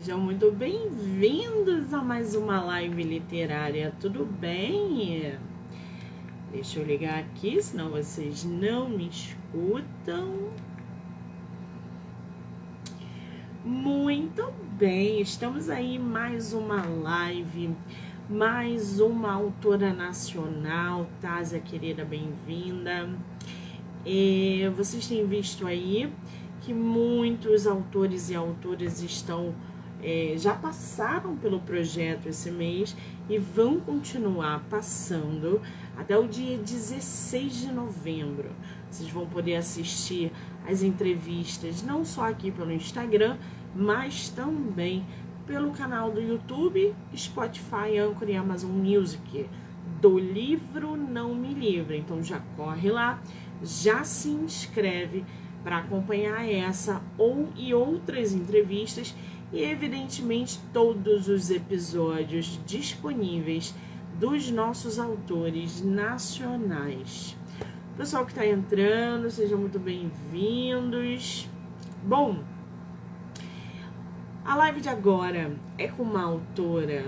Sejam muito bem-vindos a mais uma live literária, tudo bem? Deixa eu ligar aqui, senão vocês não me escutam. Muito bem, estamos aí mais uma live, mais uma autora nacional, Tásia querida, bem-vinda. É, vocês têm visto aí que muitos autores e autoras estão é, já passaram pelo projeto esse mês e vão continuar passando até o dia 16 de novembro. Vocês vão poder assistir as entrevistas não só aqui pelo Instagram, mas também pelo canal do YouTube, Spotify, Anchor e Amazon Music do livro Não Me Livre. Então já corre lá, já se inscreve para acompanhar essa ou e outras entrevistas e, evidentemente, todos os episódios disponíveis dos nossos autores nacionais. Pessoal que está entrando, sejam muito bem-vindos. Bom, a live de agora é com uma autora.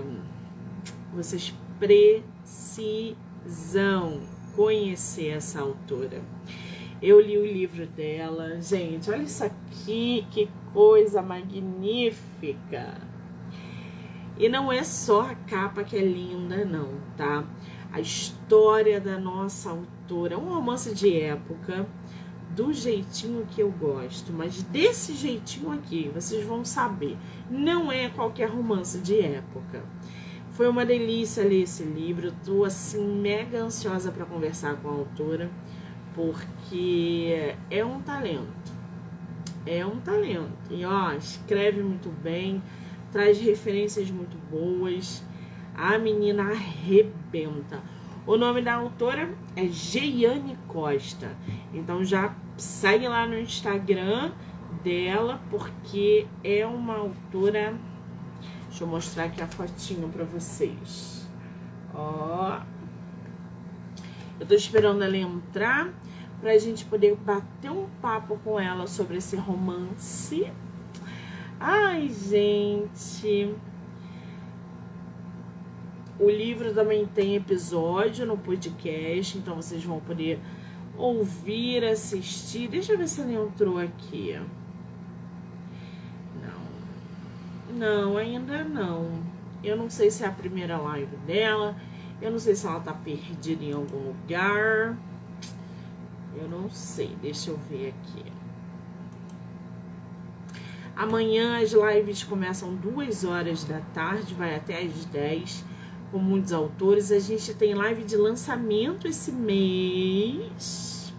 Vocês precisam conhecer essa autora. Eu li o livro dela. Gente, olha isso aqui, que coisa magnífica. E não é só a capa que é linda, não, tá? A história da nossa autora, um romance de época, do jeitinho que eu gosto, mas desse jeitinho aqui, vocês vão saber. Não é qualquer romance de época. Foi uma delícia ler esse livro, tô assim mega ansiosa para conversar com a autora porque é um talento. É um talento. E ó, escreve muito bem, traz referências muito boas. A menina arrebenta. O nome da autora é Geiane Costa. Então já segue lá no Instagram dela, porque é uma autora. Deixa eu mostrar aqui a fotinho para vocês. Ó. Eu tô esperando ela entrar para a gente poder bater um papo com ela sobre esse romance. Ai, gente. O livro também tem episódio no podcast, então vocês vão poder ouvir, assistir. Deixa eu ver se ela entrou aqui. Não. Não, ainda não. Eu não sei se é a primeira live dela. Eu não sei se ela tá perdida em algum lugar. Eu não sei, deixa eu ver aqui. Amanhã as lives começam duas horas da tarde, vai até às 10, com muitos autores. A gente tem live de lançamento esse mês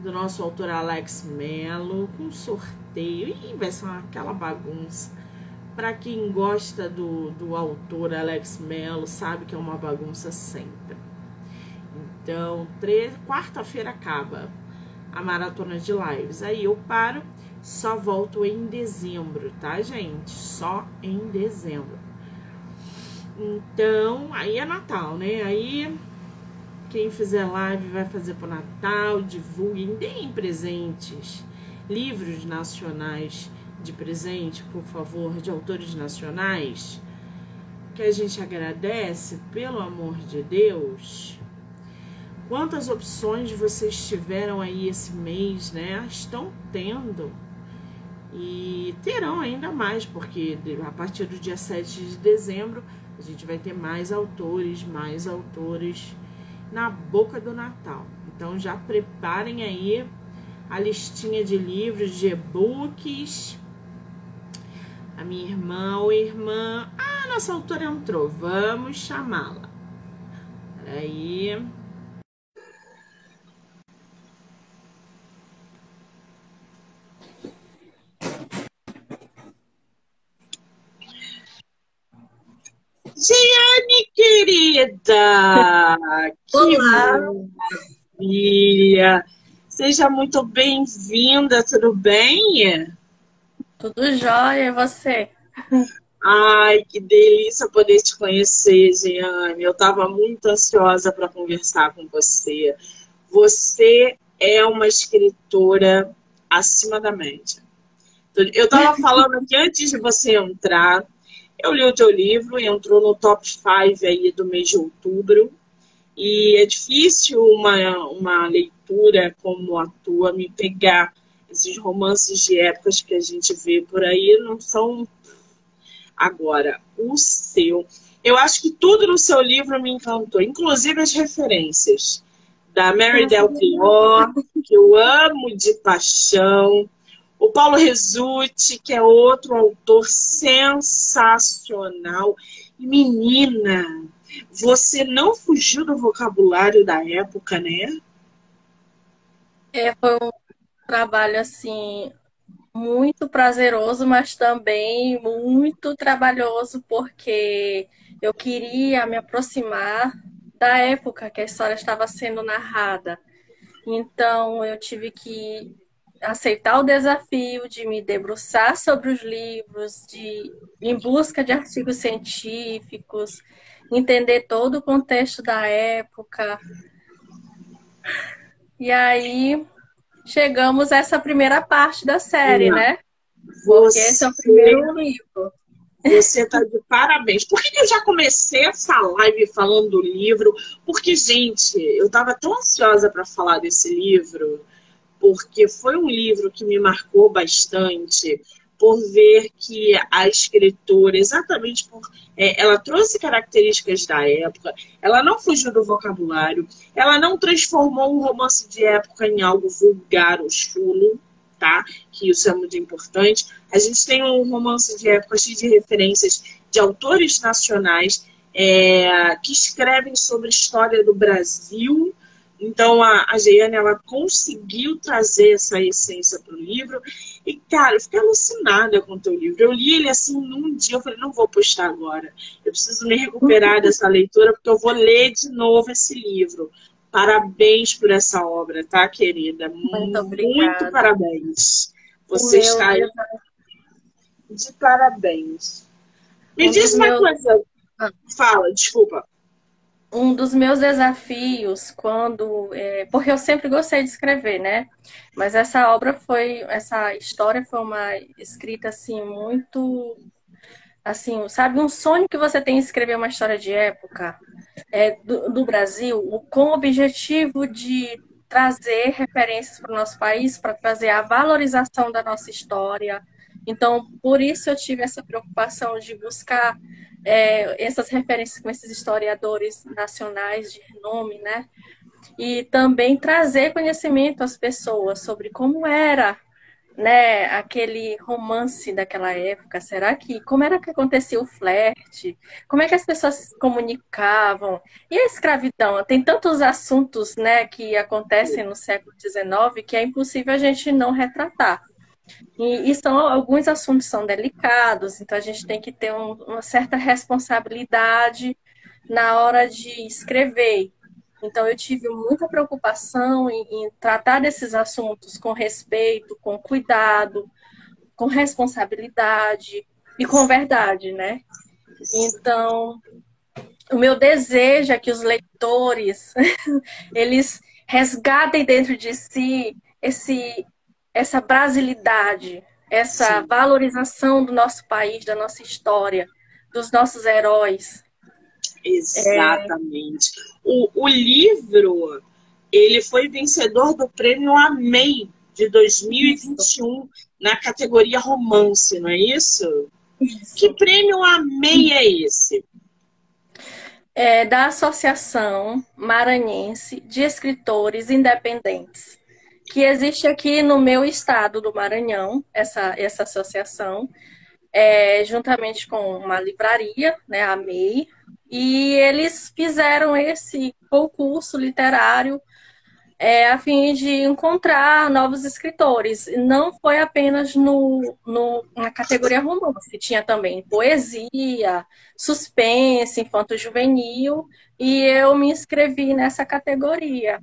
do nosso autor Alex Mello, com sorteio. E vai ser aquela bagunça. Para quem gosta do, do autor Alex Mello, sabe que é uma bagunça sempre. Então, quarta-feira acaba a maratona de lives. Aí eu paro, só volto em dezembro, tá, gente? Só em dezembro. Então, aí é Natal, né? Aí quem fizer live vai fazer pro Natal, divulguem, deem presentes, livros nacionais de presente, por favor, de autores nacionais, que a gente agradece, pelo amor de Deus. Quantas opções vocês tiveram aí esse mês, né? Estão tendo. E terão ainda mais, porque a partir do dia 7 de dezembro a gente vai ter mais autores, mais autores na boca do Natal. Então já preparem aí a listinha de livros, de e-books. A minha irmã ou irmã. Ah, nossa autora entrou. Vamos chamá-la. Peraí. Giane, querida! Que Olá. maravilha! Seja muito bem-vinda, tudo bem? Tudo jóia, e você? Ai, que delícia poder te conhecer, Giane. Eu estava muito ansiosa para conversar com você. Você é uma escritora acima da média. Eu estava falando aqui antes de você entrar, eu li o teu livro, entrou no top 5 aí do mês de outubro. E é difícil uma, uma leitura como a tua me pegar. Esses romances de épocas que a gente vê por aí não são. Agora, o seu. Eu acho que tudo no seu livro me encantou, inclusive as referências da Mary Del Pior, que eu amo de paixão. O Paulo Resutti, que é outro autor sensacional. Menina, você não fugiu do vocabulário da época, né? É, foi um trabalho assim muito prazeroso, mas também muito trabalhoso, porque eu queria me aproximar da época que a história estava sendo narrada. Então eu tive que aceitar o desafio de me debruçar sobre os livros, de em busca de artigos científicos, entender todo o contexto da época. E aí chegamos a essa primeira parte da série, Não. né? Porque esse é o primeiro livro. Você está de parabéns. Por que eu já comecei essa live falando do livro? Porque, gente, eu estava tão ansiosa para falar desse livro, porque foi um livro que me marcou bastante por ver que a escritora, exatamente por. É, ela trouxe características da época, ela não fugiu do vocabulário, ela não transformou um romance de época em algo vulgar ou chulo, tá? Que isso é muito importante. A gente tem um romance de época cheio de referências de autores nacionais é, que escrevem sobre a história do Brasil então a, a Jeiane, ela conseguiu trazer essa essência para o livro. E, cara, eu fiquei alucinada com o teu livro. Eu li ele assim num dia, eu falei, não vou postar agora. Eu preciso me recuperar dessa leitura, porque eu vou ler de novo esse livro. Parabéns por essa obra, tá, querida? Muito, obrigada. Muito parabéns. Você Meu está Deus. de parabéns. Me diz uma coisa. Ah. Fala, desculpa um dos meus desafios quando é, porque eu sempre gostei de escrever né? Mas essa obra foi essa história foi uma escrita assim muito assim sabe um sonho que você tem em escrever uma história de época é, do, do Brasil com o objetivo de trazer referências para o nosso país para trazer a valorização da nossa história então por isso eu tive essa preocupação de buscar é, essas referências com esses historiadores nacionais de renome, né? E também trazer conhecimento às pessoas sobre como era né, aquele romance daquela época. Será que como era que acontecia o flerte? Como é que as pessoas se comunicavam? E a escravidão? Tem tantos assuntos, né, que acontecem no século XIX que é impossível a gente não retratar. E, e são, alguns assuntos são delicados, então a gente tem que ter um, uma certa responsabilidade na hora de escrever. Então eu tive muita preocupação em, em tratar desses assuntos com respeito, com cuidado, com responsabilidade e com verdade, né? Então, o meu desejo é que os leitores eles resgatem dentro de si esse essa brasilidade, essa Sim. valorização do nosso país, da nossa história, dos nossos heróis. Exatamente. É... O, o livro, ele foi vencedor do prêmio AMEI de 2021 isso. na categoria romance, não é isso? isso. Que prêmio AMEI é esse? É da Associação Maranhense de Escritores Independentes que existe aqui no meu estado do Maranhão, essa, essa associação, é, juntamente com uma livraria, né, a MEI, e eles fizeram esse concurso literário é, a fim de encontrar novos escritores. Não foi apenas no, no, na categoria romance, tinha também poesia, suspense, infanto-juvenil, e eu me inscrevi nessa categoria.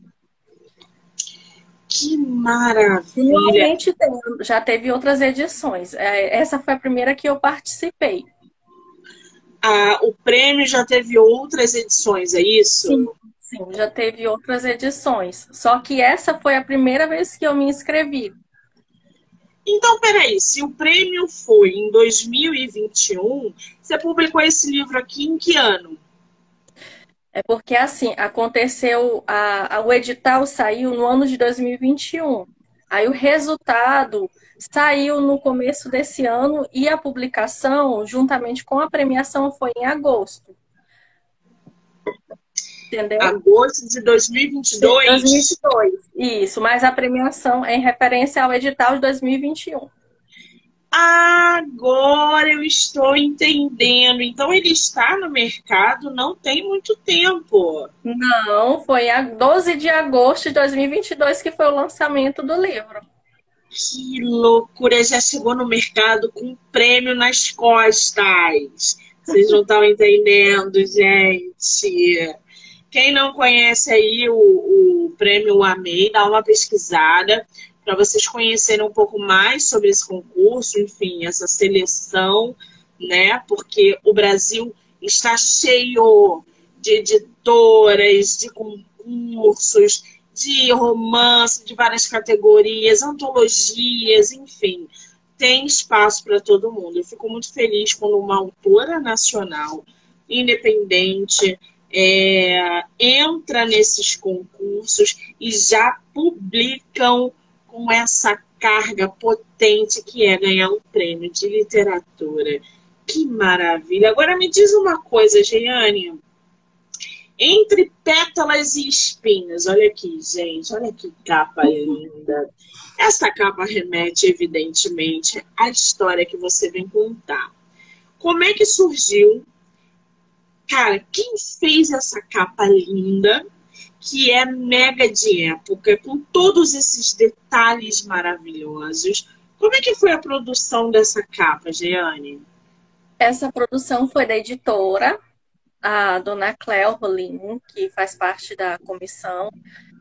Que maravilha! Realmente tem, já teve outras edições. É, essa foi a primeira que eu participei. Ah, o prêmio já teve outras edições, é isso? Sim, sim, já teve outras edições. Só que essa foi a primeira vez que eu me inscrevi. Então, peraí, se o prêmio foi em 2021, você publicou esse livro aqui em que ano? É porque, assim, aconteceu, a, a, o edital saiu no ano de 2021. Aí o resultado saiu no começo desse ano e a publicação, juntamente com a premiação, foi em agosto. Entendeu? Agosto de 2022. 2022, isso. Mas a premiação é em referência ao edital de 2021. Agora eu estou entendendo. Então ele está no mercado não tem muito tempo. Não, foi a 12 de agosto de 2022 que foi o lançamento do livro. Que loucura! Já chegou no mercado com um prêmio nas costas. Vocês não estão entendendo, gente. Quem não conhece aí o, o prêmio Amei, dá uma pesquisada para vocês conhecerem um pouco mais sobre esse concurso, enfim, essa seleção, né? Porque o Brasil está cheio de editoras, de concursos, de romance, de várias categorias, antologias, enfim, tem espaço para todo mundo. Eu fico muito feliz quando uma autora nacional, independente, é, entra nesses concursos e já publicam com essa carga potente que é ganhar um prêmio de literatura. Que maravilha! Agora me diz uma coisa, Jeane. Entre pétalas e espinhos, olha aqui, gente, olha que capa linda. Essa capa remete, evidentemente, à história que você vem contar. Como é que surgiu? Cara, quem fez essa capa linda? Que é mega de época, com todos esses detalhes maravilhosos. Como é que foi a produção dessa capa, Jeane? Essa produção foi da editora, a dona Cléo Rolim, que faz parte da comissão.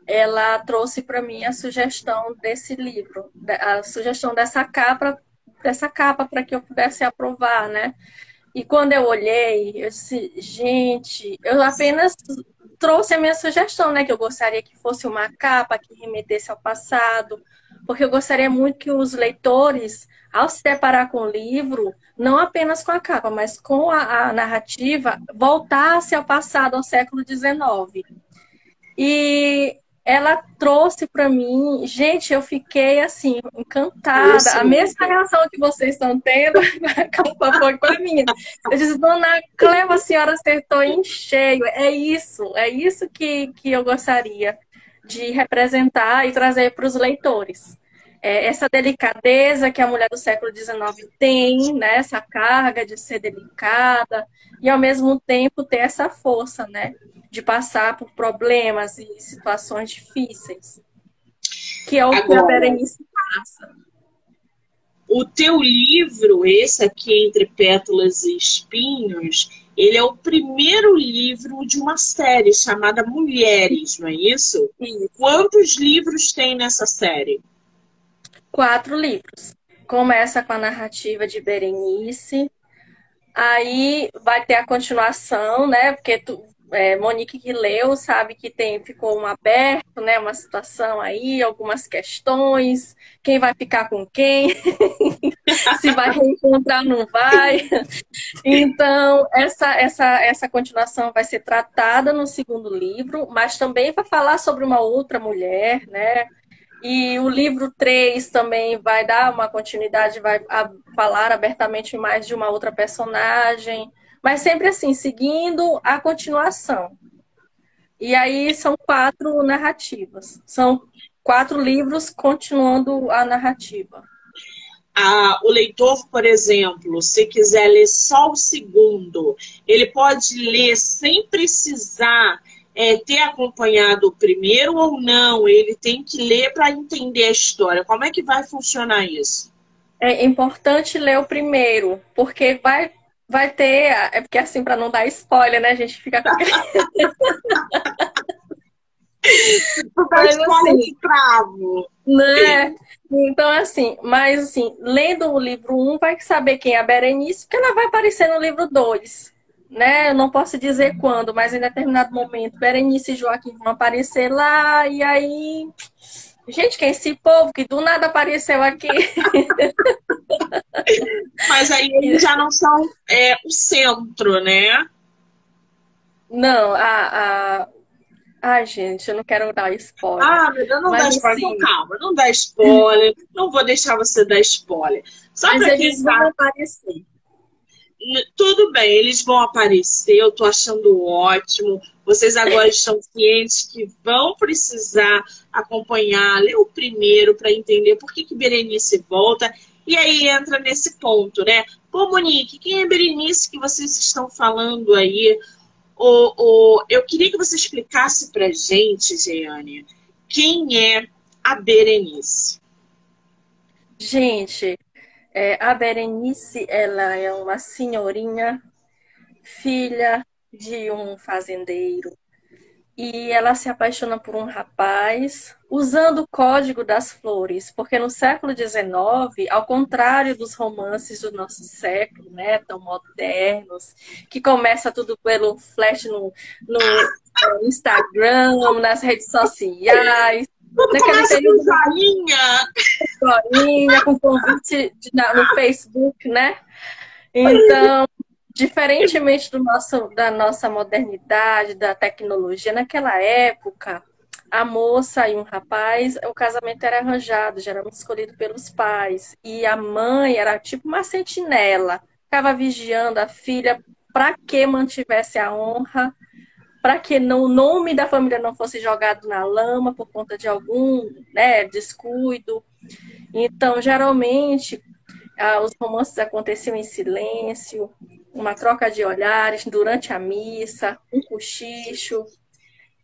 Ela trouxe para mim a sugestão desse livro, a sugestão dessa capa, dessa capa para que eu pudesse aprovar, né? E quando eu olhei, eu disse, gente, eu apenas trouxe a minha sugestão, né? Que eu gostaria que fosse uma capa que remetesse ao passado, porque eu gostaria muito que os leitores, ao se deparar com o livro, não apenas com a capa, mas com a, a narrativa, voltasse ao passado, ao século XIX. E ela trouxe para mim, gente, eu fiquei assim, encantada. Isso. A mesma reação que vocês estão tendo, a foi com a minha. Eu disse, dona Cleva, a senhora acertou em cheio. É isso, é isso que, que eu gostaria de representar e trazer para os leitores. É, essa delicadeza que a mulher do século XIX tem, né? essa carga de ser delicada, e ao mesmo tempo ter essa força, né? De passar por problemas e situações difíceis, que é o Agora, que a Berenice passa. O teu livro, esse aqui, Entre Pétalas e Espinhos, ele é o primeiro livro de uma série chamada Mulheres, não é isso? isso. Quantos livros tem nessa série? Quatro livros. Começa com a narrativa de Berenice, aí vai ter a continuação, né? Porque tu, é, Monique que leu sabe que tem ficou um aberto, né, uma situação aí, algumas questões, quem vai ficar com quem, se vai reencontrar não vai. Então, essa, essa, essa continuação vai ser tratada no segundo livro, mas também vai falar sobre uma outra mulher, né? E o livro 3 também vai dar uma continuidade, vai falar abertamente mais de uma outra personagem mas sempre assim, seguindo a continuação. E aí são quatro narrativas. São quatro livros continuando a narrativa. Ah, o leitor, por exemplo, se quiser ler só o segundo, ele pode ler sem precisar é, ter acompanhado o primeiro ou não? Ele tem que ler para entender a história. Como é que vai funcionar isso? É importante ler o primeiro, porque vai vai ter. É porque assim, para não dar spoiler, né? A gente fica com. mas, assim, cravo. Né? Então, assim, mas assim, lendo o livro 1, um, vai saber quem é a Berenice, porque ela vai aparecer no livro 2. Né? Eu não posso dizer quando, mas em determinado momento, Berenice e Joaquim vão aparecer lá, e aí Gente, quem é esse povo que do nada apareceu aqui? Mas aí eles já não são é, o centro, né? Não, a, a... Ai, gente, eu não quero dar spoiler. Ah, Deus, não Mas, dá spoiler. Assim... calma, não dá spoiler. não vou deixar você dar spoiler. Só Mas eles vão tá... aparecer. Tudo bem, eles vão aparecer, eu tô achando ótimo. Vocês agora estão cientes que vão precisar acompanhar, ler o primeiro para entender por que, que Berenice volta. E aí entra nesse ponto, né? Pô, Monique, quem é Berenice que vocês estão falando aí? O, o, eu queria que você explicasse pra gente, Jeane, quem é a Berenice. Gente, é, a Berenice, ela é uma senhorinha, filha de um fazendeiro. E ela se apaixona por um rapaz usando o código das flores, porque no século XIX, ao contrário dos romances do nosso século, né, tão modernos, que começa tudo pelo flash no, no Instagram, nas redes sociais, tudo Naquele período, com joinha. Joinha, com convite de, no Facebook, né? Então, diferentemente do nosso, da nossa modernidade, da tecnologia, naquela época, a moça e um rapaz, o casamento era arranjado, geralmente escolhido pelos pais. E a mãe era tipo uma sentinela, ficava vigiando a filha para que mantivesse a honra para que o nome da família não fosse jogado na lama por conta de algum né, descuido. Então, geralmente, ah, os romances aconteciam em silêncio, uma troca de olhares durante a missa, um cochicho.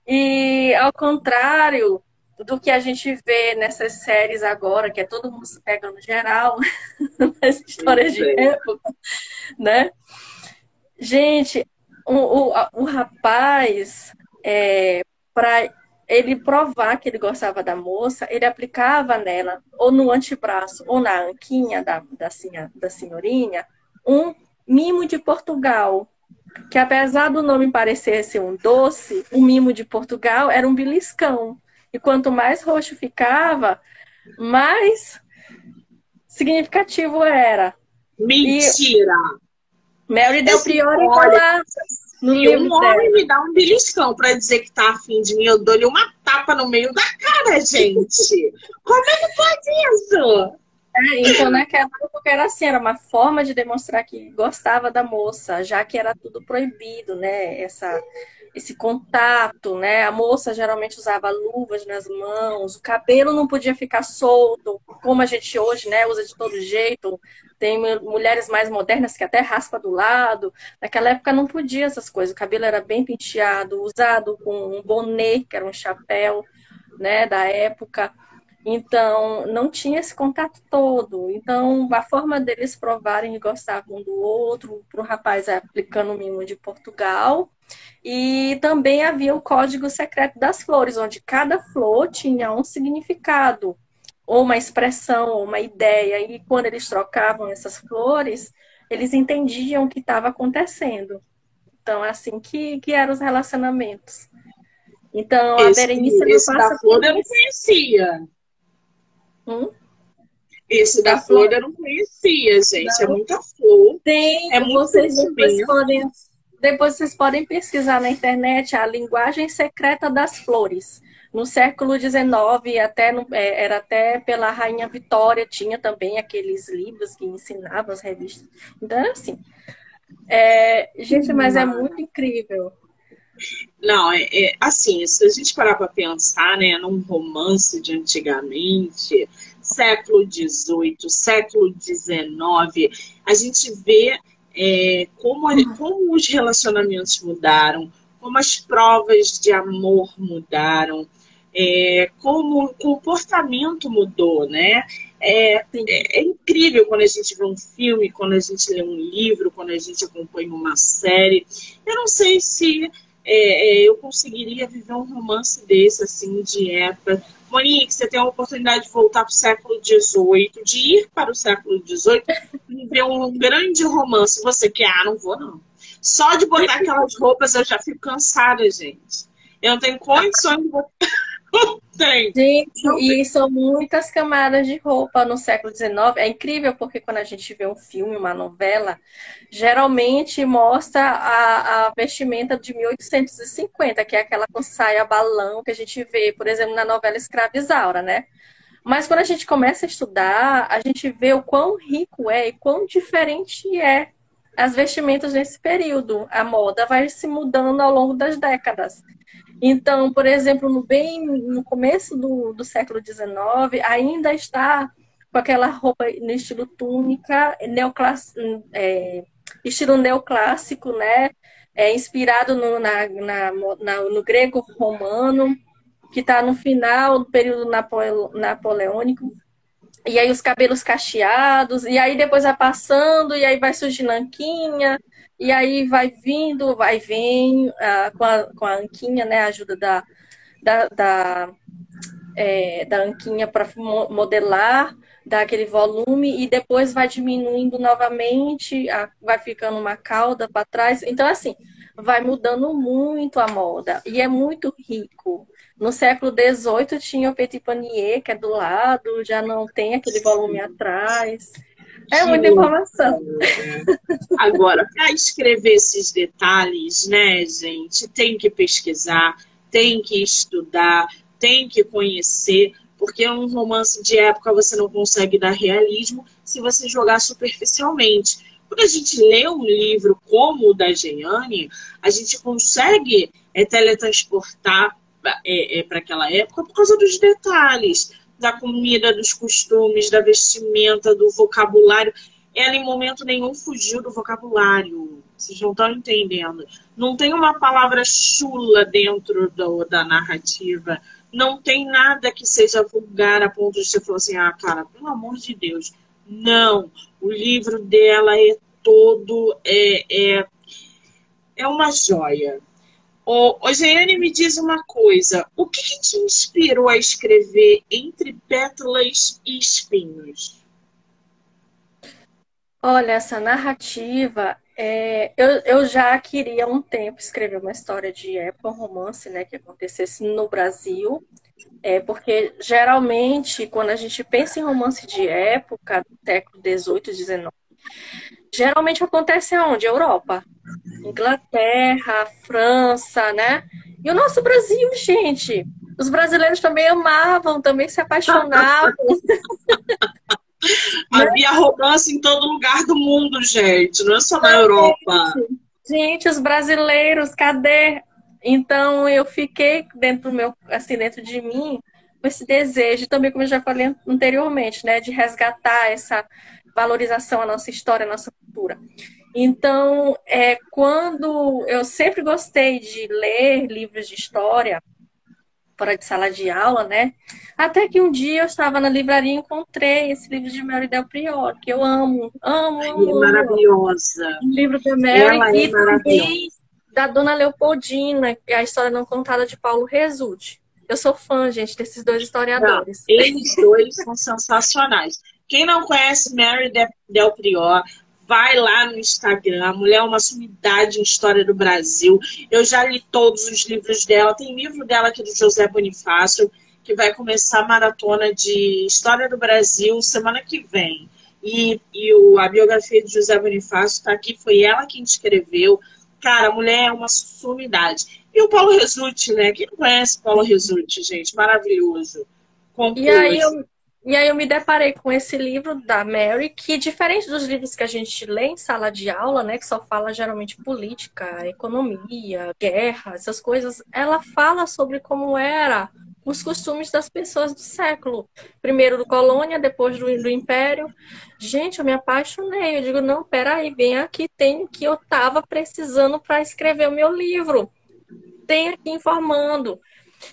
E, ao contrário do que a gente vê nessas séries agora, que é todo mundo se pega no geral, nas histórias de época, né? Gente, o, o, o rapaz, é, para ele provar que ele gostava da moça, ele aplicava nela, ou no antebraço, ou na anquinha da, da, da senhorinha, um mimo de Portugal. Que apesar do nome parecer ser um doce, o mimo de Portugal era um beliscão. E quanto mais roxo ficava, mais significativo era. Mentira! Mary Del Priori tá lá no e um homem me dá um beliscão pra dizer que tá afim de mim, eu dou-lhe uma tapa no meio da cara, gente. Como é que pode isso? É, então, naquela época era assim, era uma forma de demonstrar que gostava da moça, já que era tudo proibido, né? Essa, esse contato, né? A moça geralmente usava luvas nas mãos, o cabelo não podia ficar solto, como a gente hoje, né, usa de todo jeito. Tem mulheres mais modernas que até raspa do lado. Naquela época não podia essas coisas. O cabelo era bem penteado, usado com um bonnet, que era um chapéu, né, da época. Então, não tinha esse contato todo. Então, a forma deles provarem que gostavam um do outro, para o rapaz aplicando o mimo de Portugal, e também havia o código secreto das flores, onde cada flor tinha um significado, ou uma expressão, ou uma ideia. E quando eles trocavam essas flores, eles entendiam o que estava acontecendo. Então, é assim que, que eram os relacionamentos. Então, esse, a Berenice esse não passa da flor eu não conhecia. Hum? Esse da, da flor, flor eu não conhecia, gente. É não. É muita flor. Tem, é vocês depois podem depois vocês podem pesquisar na internet a linguagem secreta das flores. No século XIX, até no, é, era até pela Rainha Vitória, tinha também aqueles livros que ensinavam as revistas. Então, assim. É, gente, mas é muito incrível. Não, é, é, assim, se a gente parar para pensar, né, num romance de antigamente, século XVIII, século XIX, a gente vê é, como, como os relacionamentos mudaram, como as provas de amor mudaram, é, como o comportamento mudou, né? É, é, é, incrível quando a gente vê um filme, quando a gente lê um livro, quando a gente acompanha uma série. Eu não sei se é, é eu conseguiria viver um romance desse, assim, de época, Monique, você tem a oportunidade de voltar para o século XVIII, de ir para o século XVIII, viver um grande romance. Você quer? Ah, não vou, não. Só de botar aquelas roupas eu já fico cansada, gente. Eu não tenho condições de botar. Tem. Gente, e são muitas camadas de roupa no século XIX. É incrível porque quando a gente vê um filme, uma novela, geralmente mostra a, a vestimenta de 1850, que é aquela com saia balão que a gente vê, por exemplo, na novela Escrava Isaura, né? Mas quando a gente começa a estudar, a gente vê o quão rico é e quão diferente é as vestimentas nesse período. A moda vai se mudando ao longo das décadas. Então, por exemplo, no bem no começo do, do século XIX, ainda está com aquela roupa no estilo túnica, neoclass, é, estilo neoclássico, né? É, inspirado no, na, na, na, no grego romano, que está no final do período napoleônico. E aí os cabelos cacheados, e aí depois vai passando, e aí vai surgindo anquinha, e aí vai vindo, vai vem uh, com, a, com a Anquinha, né? A ajuda da, da, da, é, da Anquinha para modelar, dar aquele volume, e depois vai diminuindo novamente, a, vai ficando uma cauda para trás. Então, assim, vai mudando muito a moda. E é muito rico. No século XVIII tinha o petit panier, que é do lado, já não tem aquele volume atrás. É muita informação. Agora, para escrever esses detalhes, né, gente, tem que pesquisar, tem que estudar, tem que conhecer, porque um romance de época você não consegue dar realismo se você jogar superficialmente. Quando a gente lê um livro como o da Jeane, a gente consegue é, teletransportar é, é, para aquela época por causa dos detalhes da comida, dos costumes, da vestimenta, do vocabulário. Ela, em momento nenhum, fugiu do vocabulário. Vocês não estão entendendo. Não tem uma palavra chula dentro do, da narrativa. Não tem nada que seja vulgar a ponto de você falar assim: ah, cara, pelo amor de Deus. Não. O livro dela é todo. É, é, é uma joia. Ô, ô Jeane, me diz uma coisa. O que, que, te inspirou a escrever Entre Pétalas e Espinhos? Olha, essa narrativa, é, eu, eu já queria há um tempo escrever uma história de época, um romance, né, que acontecesse no Brasil, é, porque geralmente, quando a gente pensa em romance de época, do século XVIII, XIX, geralmente acontece aonde? Europa. Inglaterra, França, né? E o nosso Brasil, gente. Os brasileiros também amavam, também se apaixonavam. Havia romance em todo lugar do mundo, gente, não é só na Europa. Gente, os brasileiros, cadê? Então eu fiquei dentro do meu, assim, dentro de mim, com esse desejo, também como eu já falei anteriormente, né, de resgatar essa valorização à nossa história, à nossa cultura. Então, é, quando eu sempre gostei de ler livros de história, fora de sala de aula, né? Até que um dia eu estava na livraria e encontrei esse livro de Mary Del Prior, que eu amo, amo, amo. É maravilhosa. O livro da Mary Ela é e também da Dona Leopoldina, que é a história não contada de Paulo Resulte. Eu sou fã, gente, desses dois historiadores. Não, eles dois são sensacionais. Quem não conhece Mary Del Prior, vai lá no Instagram. A mulher é uma sumidade em história do Brasil. Eu já li todos os livros dela. Tem livro dela aqui do José Bonifácio, que vai começar a maratona de história do Brasil semana que vem. E, e o, a biografia de José Bonifácio está aqui, foi ela quem escreveu. Cara, a mulher é uma sumidade. E o Paulo Resulti, né? Quem não conhece Paulo Resulti, gente? Maravilhoso. E aí eu, e aí eu me deparei com esse livro da Mary, que diferente dos livros que a gente lê em sala de aula, né, que só fala geralmente política, economia, guerra, essas coisas, ela fala sobre como era os costumes das pessoas do século. Primeiro do colônia, depois do, do império. Gente, eu me apaixonei. Eu digo, não, peraí, vem aqui, tem o que eu estava precisando para escrever o meu livro. Tem aqui informando.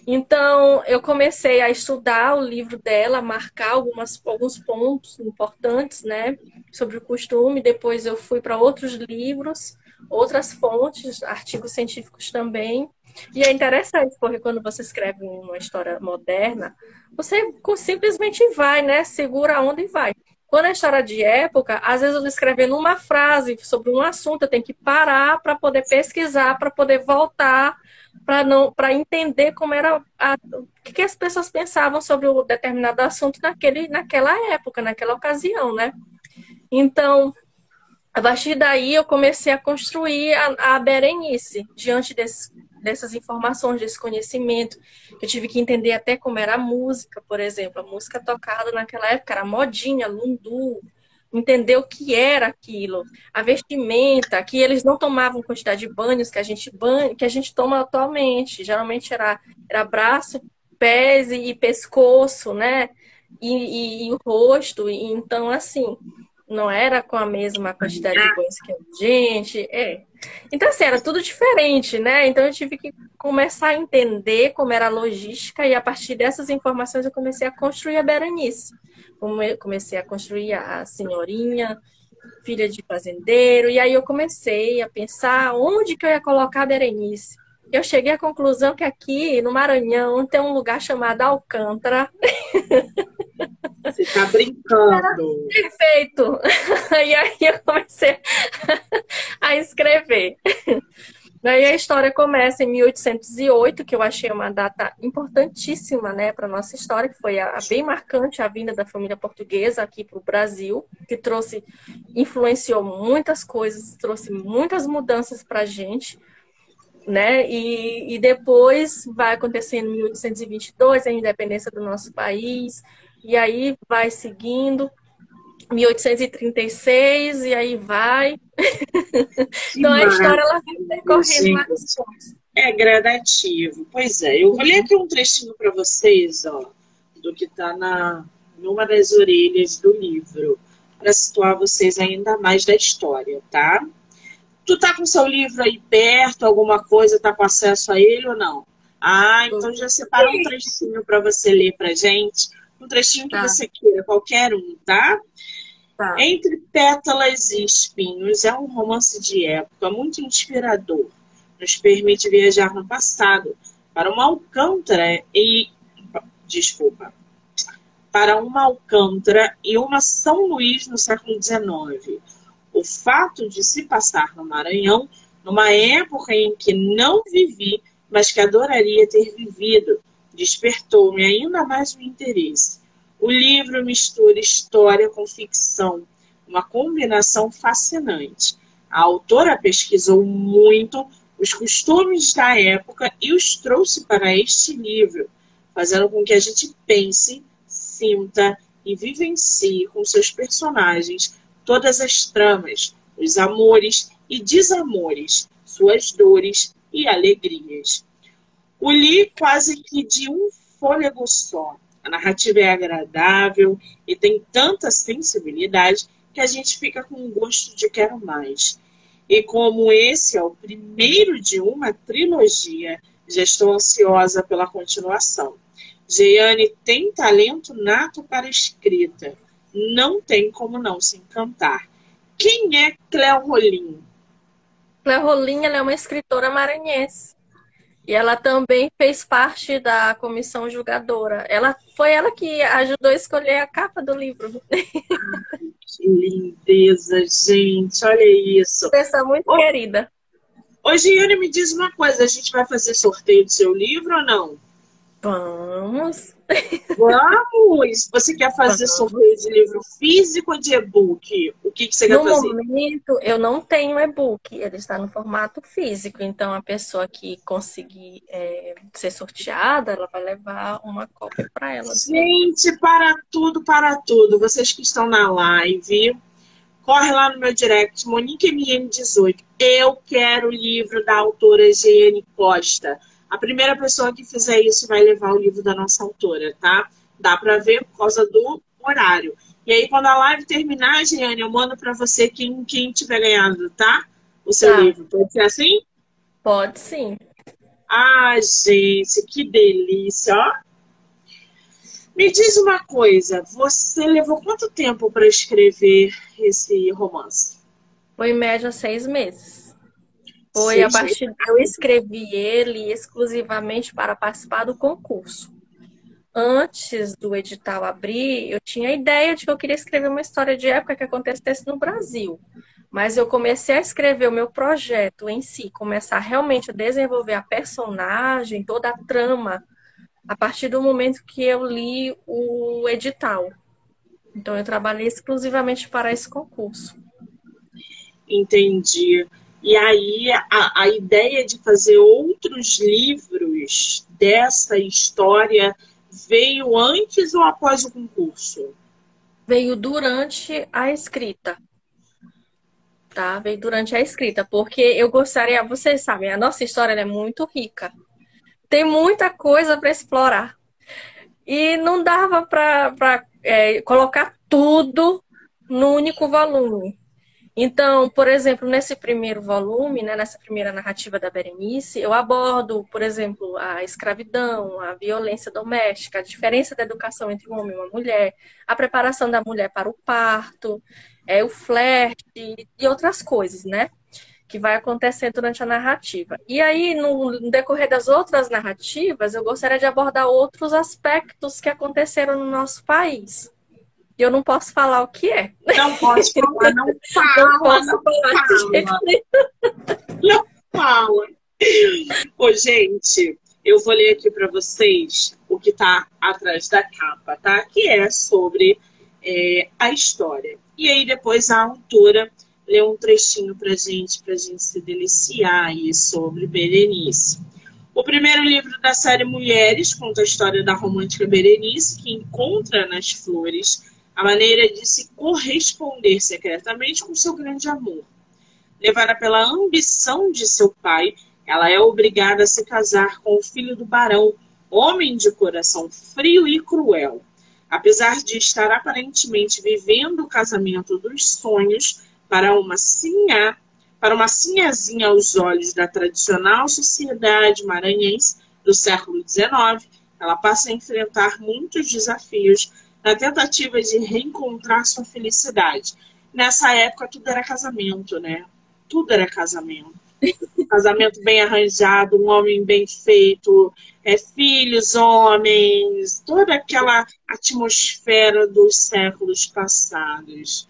Então, eu comecei a estudar o livro dela, marcar algumas, alguns pontos importantes, né, sobre o costume. Depois, eu fui para outros livros, outras fontes, artigos científicos também. E é interessante, porque quando você escreve uma história moderna, você simplesmente vai, né, segura a onda e vai. Quando é história de época, às vezes eu escrevendo uma frase sobre um assunto, eu tenho que parar para poder pesquisar, para poder voltar, para não para entender como era a, o que, que, as pessoas pensavam sobre o determinado assunto naquele, naquela época, naquela ocasião, né? Então, a partir daí eu comecei a construir a, a Berenice diante desse, dessas informações, desse conhecimento. Eu tive que entender até como era a música, por exemplo. A música tocada naquela época era modinha, lundu, entender o que era aquilo, a vestimenta, que eles não tomavam quantidade de banhos que a gente banha, que a gente toma atualmente. Geralmente era, era braço, pés e, pescoço, né? E, e, e o rosto. E, então, assim, não era com a mesma quantidade de banhos que a gente. É. Então, assim, era tudo diferente, né? Então, eu tive que começar a entender como era a logística, e a partir dessas informações, eu comecei a construir a Berenice. Comecei a construir a senhorinha, filha de fazendeiro, e aí eu comecei a pensar onde que eu ia colocar a Berenice. Eu cheguei à conclusão que aqui no Maranhão tem um lugar chamado Alcântara. Você está brincando. Perfeito. E aí eu comecei a escrever. Daí a história começa em 1808, que eu achei uma data importantíssima né, para a nossa história, que foi a, a, bem marcante a vinda da família portuguesa aqui para o Brasil, que trouxe, influenciou muitas coisas, trouxe muitas mudanças para a gente. Né? E, e depois vai acontecer em 1822 a independência do nosso país, e aí vai seguindo. 1836 e aí vai. então a história ela vai percorrendo vários pontos. É gradativo. Pois é, eu vou ler aqui um trechinho para vocês, ó, do que está na numa das orelhas do livro, para situar vocês ainda mais da história, tá? Tu tá com seu livro aí perto, alguma coisa, tá com acesso a ele ou não? Ah, então já separou um trechinho para você ler pra gente um trechinho que tá. você queira, qualquer um, tá? tá? Entre Pétalas e Espinhos é um romance de época muito inspirador. Nos permite viajar no passado para uma Alcântara e. Desculpa. Para uma Alcântara e uma São Luís no século XIX. O fato de se passar no Maranhão, numa época em que não vivi, mas que adoraria ter vivido, despertou-me ainda mais o interesse. O livro mistura história com ficção, uma combinação fascinante. A autora pesquisou muito os costumes da época e os trouxe para este livro, fazendo com que a gente pense, sinta e vivencie com seus personagens todas as tramas, os amores e desamores, suas dores e alegrias. O li quase que de um fôlego só. A narrativa é agradável e tem tanta sensibilidade que a gente fica com um gosto de quero mais. E como esse é o primeiro de uma trilogia, já estou ansiosa pela continuação. Jeiane tem talento nato para escrita. Não tem como não se encantar. Quem é Cléo Rolim? Cléo Rolim é uma escritora maranhense. E ela também fez parte da comissão julgadora. Ela foi ela que ajudou a escolher a capa do livro. Ai, que lindeza, gente! Olha isso. Pessoa muito Ô, querida. Hoje, Yuri, me diz uma coisa: a gente vai fazer sorteio do seu livro ou não? Vamos! Vamos! Você quer fazer sorteio de livro físico ou de e-book? O que, que você no quer fazer? No momento, eu não tenho e-book, ele está no formato físico. Então, a pessoa que conseguir é, ser sorteada, ela vai levar uma cópia para ela. Gente, para tudo, para tudo. Vocês que estão na live, corre lá no meu direct, MoniqueMM18. Eu quero o livro da autora Giane Costa. A primeira pessoa que fizer isso vai levar o livro da nossa autora, tá? Dá para ver por causa do horário. E aí, quando a live terminar, Giane, eu mando para você quem, quem tiver ganhado, tá? O seu tá. livro. Pode ser assim? Pode sim. Ah, gente, que delícia, ó. Me diz uma coisa, você levou quanto tempo para escrever esse romance? Foi em média seis meses. Foi a partir eu escrevi ele exclusivamente para participar do concurso. antes do edital abrir, eu tinha a ideia de que eu queria escrever uma história de época que acontecesse no Brasil. Mas eu comecei a escrever o meu projeto em si, começar realmente a desenvolver a personagem, toda a trama, a partir do momento que eu li o edital. Então, eu trabalhei exclusivamente para esse concurso. Entendi. E aí, a, a ideia de fazer outros livros dessa história veio antes ou após o concurso? Veio durante a escrita. Tá? Veio durante a escrita, porque eu gostaria, vocês sabem, a nossa história é muito rica. Tem muita coisa para explorar. E não dava para é, colocar tudo no único volume. Então, por exemplo, nesse primeiro volume, né, nessa primeira narrativa da Berenice, eu abordo, por exemplo, a escravidão, a violência doméstica, a diferença da educação entre um homem e uma mulher, a preparação da mulher para o parto, é, o flerte e outras coisas, né? Que vai acontecer durante a narrativa. E aí, no decorrer das outras narrativas, eu gostaria de abordar outros aspectos que aconteceram no nosso país eu não posso falar o que é. Não pode falar, não fala. Não posso não falar fala. Não fala. Ô, gente, eu vou ler aqui para vocês o que está atrás da capa, tá? Que é sobre é, a história. E aí depois a autora lê um trechinho pra gente, pra gente se deliciar aí sobre Berenice. O primeiro livro da série Mulheres conta a história da romântica Berenice, que encontra nas flores a maneira de se corresponder secretamente com seu grande amor. Levada pela ambição de seu pai, ela é obrigada a se casar com o filho do barão, homem de coração frio e cruel. Apesar de estar aparentemente vivendo o casamento dos sonhos para uma sinhá, para uma sinhazinha aos olhos da tradicional sociedade maranhense do século XIX, ela passa a enfrentar muitos desafios na tentativa de reencontrar sua felicidade. Nessa época, tudo era casamento, né? Tudo era casamento. casamento bem arranjado, um homem bem feito, é, filhos, homens, toda aquela atmosfera dos séculos passados.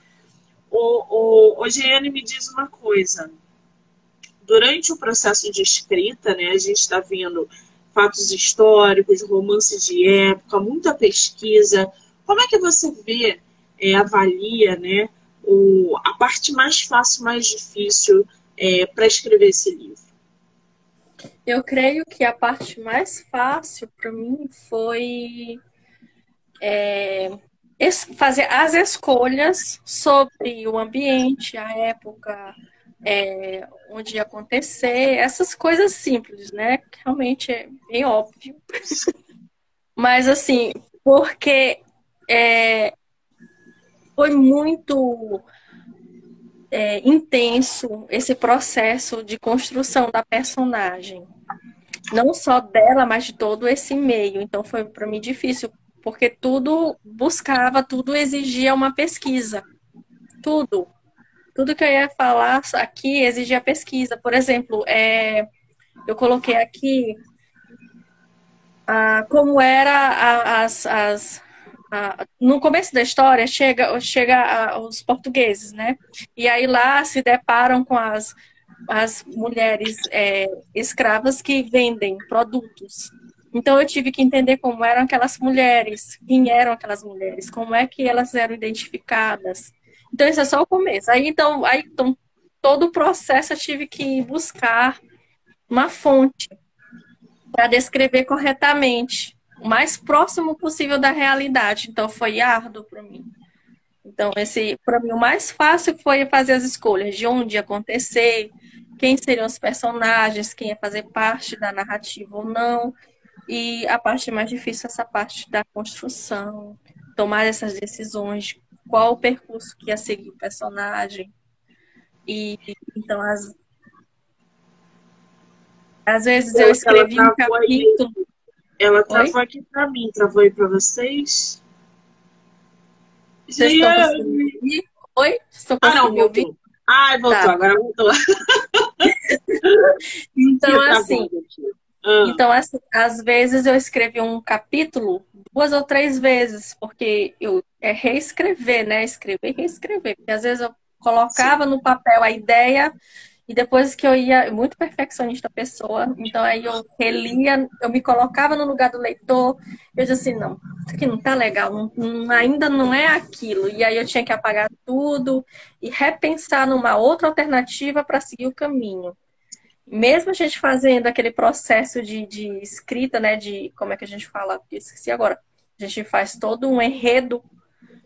O, o, o me diz uma coisa. Durante o processo de escrita, né, a gente está vendo fatos históricos, romances de época, muita pesquisa, como é que você vê, é, avalia, né, o, a parte mais fácil, mais difícil é, para escrever esse livro? Eu creio que a parte mais fácil para mim foi é, fazer as escolhas sobre o ambiente, a época é, onde ia acontecer, essas coisas simples, né? Que realmente é bem óbvio. Mas assim, porque é, foi muito é, intenso esse processo de construção da personagem. Não só dela, mas de todo esse meio. Então foi para mim difícil, porque tudo buscava, tudo exigia uma pesquisa. Tudo. Tudo que eu ia falar aqui exigia pesquisa. Por exemplo, é, eu coloquei aqui ah, como era as, as no começo da história chega, chega os portugueses, né? E aí lá se deparam com as, as mulheres é, escravas que vendem produtos. Então eu tive que entender como eram aquelas mulheres, quem eram aquelas mulheres, como é que elas eram identificadas. Então isso é só o começo. Aí então, aí, então todo o processo eu tive que buscar uma fonte para descrever corretamente o mais próximo possível da realidade. Então foi árduo para mim. Então esse para mim o mais fácil foi fazer as escolhas de onde ia acontecer, quem seriam os personagens, quem ia fazer parte da narrativa ou não. E a parte mais difícil é essa parte da construção, tomar essas decisões, qual o percurso que ia seguir o personagem. E então as às vezes eu escrevi um capítulo ela travou Oi? aqui para mim, travou aí para vocês? Vocês estão conseguindo me Oi? Estou ah, não, voltou. Ai, voltou, tá. agora voltou. então, assim, ah. então, assim, às vezes eu escrevi um capítulo duas ou três vezes, porque eu é reescrever, né? Escrever e reescrever. Porque às vezes eu colocava Sim. no papel a ideia e depois que eu ia, muito perfeccionista pessoa, então aí eu relia, eu me colocava no lugar do leitor, eu disse assim, não, isso aqui não tá legal, não, ainda não é aquilo. E aí eu tinha que apagar tudo e repensar numa outra alternativa para seguir o caminho. Mesmo a gente fazendo aquele processo de, de escrita, né, de, como é que a gente fala? Esqueci agora. A gente faz todo um enredo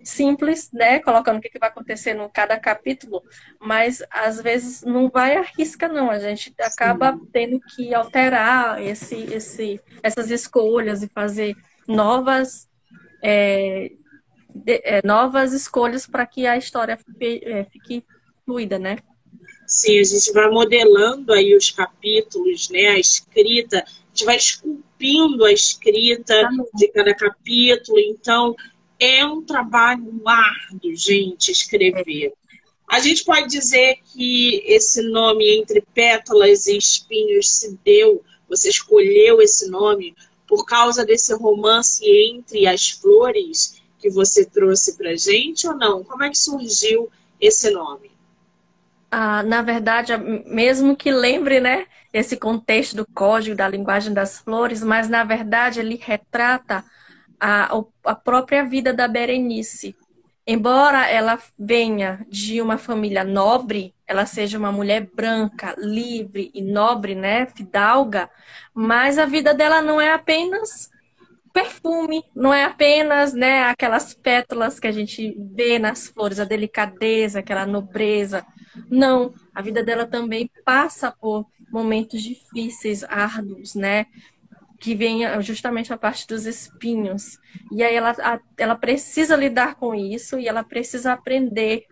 simples, né? Colocando o que, vai acontecer no cada capítulo, mas às vezes não vai à risca, não. A gente acaba Sim. tendo que alterar esse, esse, essas escolhas e fazer novas, é, de, é, novas escolhas para que a história fique, é, fique fluida, né? Sim, a gente vai modelando aí os capítulos, né? A escrita, a gente vai esculpindo a escrita de cada capítulo. Então, é um trabalho árduo, gente, escrever. A gente pode dizer que esse nome entre pétalas e espinhos se deu, você escolheu esse nome por causa desse romance entre as flores que você trouxe para gente ou não? Como é que surgiu esse nome? Ah, na verdade, mesmo que lembre, né, esse contexto do código da linguagem das flores, mas na verdade ele retrata a, a própria vida da Berenice. Embora ela venha de uma família nobre, ela seja uma mulher branca, livre e nobre, né, fidalga, mas a vida dela não é apenas perfume, não é apenas, né, aquelas pétalas que a gente vê nas flores, a delicadeza, aquela nobreza. Não, a vida dela também passa por momentos difíceis, árduos, né? Que vem justamente a parte dos espinhos. E aí ela, a, ela precisa lidar com isso e ela precisa aprender